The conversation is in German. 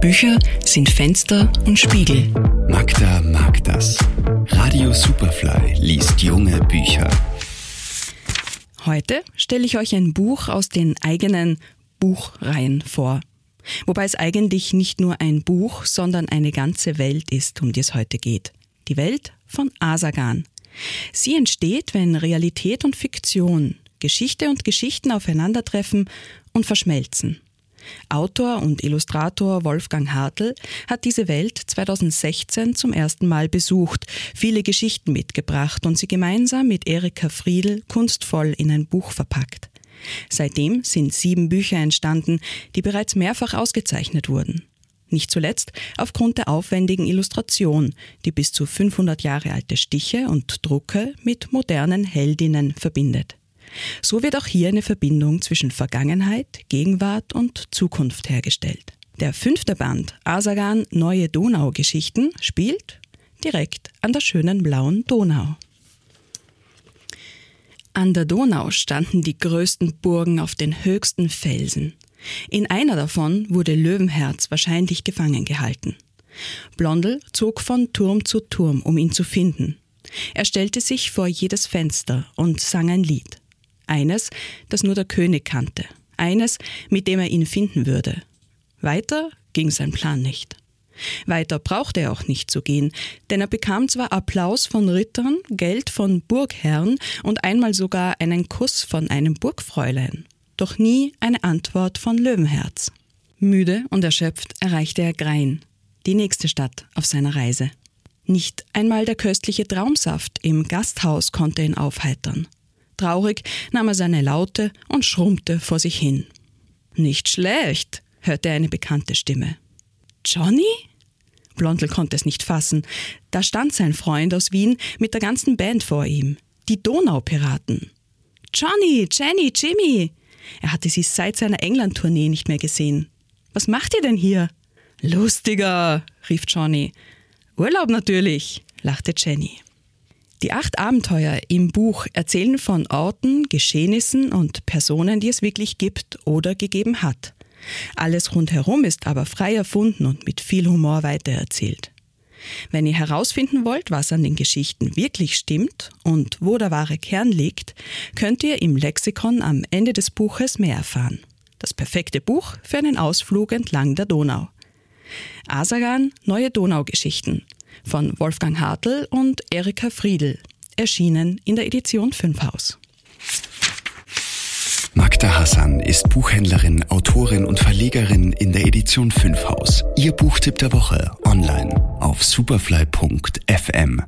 Bücher sind Fenster und Spiegel. Magda mag das. Radio Superfly liest junge Bücher. Heute stelle ich euch ein Buch aus den eigenen Buchreihen vor. Wobei es eigentlich nicht nur ein Buch, sondern eine ganze Welt ist, um die es heute geht. Die Welt von Asagan. Sie entsteht, wenn Realität und Fiktion, Geschichte und Geschichten aufeinandertreffen und verschmelzen. Autor und Illustrator Wolfgang Hartl hat diese Welt 2016 zum ersten Mal besucht, viele Geschichten mitgebracht und sie gemeinsam mit Erika Friedl kunstvoll in ein Buch verpackt. Seitdem sind sieben Bücher entstanden, die bereits mehrfach ausgezeichnet wurden. Nicht zuletzt aufgrund der aufwendigen Illustration, die bis zu 500 Jahre alte Stiche und Drucke mit modernen Heldinnen verbindet. So wird auch hier eine Verbindung zwischen Vergangenheit, Gegenwart und Zukunft hergestellt. Der fünfte Band Asagan Neue Donau-Geschichten spielt direkt an der schönen blauen Donau. An der Donau standen die größten Burgen auf den höchsten Felsen. In einer davon wurde Löwenherz wahrscheinlich gefangen gehalten. Blondel zog von Turm zu Turm, um ihn zu finden. Er stellte sich vor jedes Fenster und sang ein Lied. Eines, das nur der König kannte. Eines, mit dem er ihn finden würde. Weiter ging sein Plan nicht. Weiter brauchte er auch nicht zu gehen, denn er bekam zwar Applaus von Rittern, Geld von Burgherren und einmal sogar einen Kuss von einem Burgfräulein, doch nie eine Antwort von Löwenherz. Müde und erschöpft erreichte er Grein, die nächste Stadt auf seiner Reise. Nicht einmal der köstliche Traumsaft im Gasthaus konnte ihn aufheitern. Traurig nahm er seine Laute und schrummte vor sich hin. Nicht schlecht, hörte er eine bekannte Stimme. Johnny? Blondel konnte es nicht fassen. Da stand sein Freund aus Wien mit der ganzen Band vor ihm. Die Donaupiraten. Johnny, Jenny, Jimmy. Er hatte sie seit seiner England-Tournee nicht mehr gesehen. Was macht ihr denn hier? Lustiger, rief Johnny. Urlaub natürlich, lachte Jenny. Die acht Abenteuer im Buch erzählen von Orten, Geschehnissen und Personen, die es wirklich gibt oder gegeben hat. Alles rundherum ist aber frei erfunden und mit viel Humor weitererzählt. Wenn ihr herausfinden wollt, was an den Geschichten wirklich stimmt und wo der wahre Kern liegt, könnt ihr im Lexikon am Ende des Buches mehr erfahren. Das perfekte Buch für einen Ausflug entlang der Donau. Asagan Neue Donaugeschichten von Wolfgang Hartl und Erika Friedl, erschienen in der Edition 5 Haus. Magda Hassan ist Buchhändlerin, Autorin und Verlegerin in der Edition 5 Haus. Ihr Buchtipp der Woche online auf superfly.fm.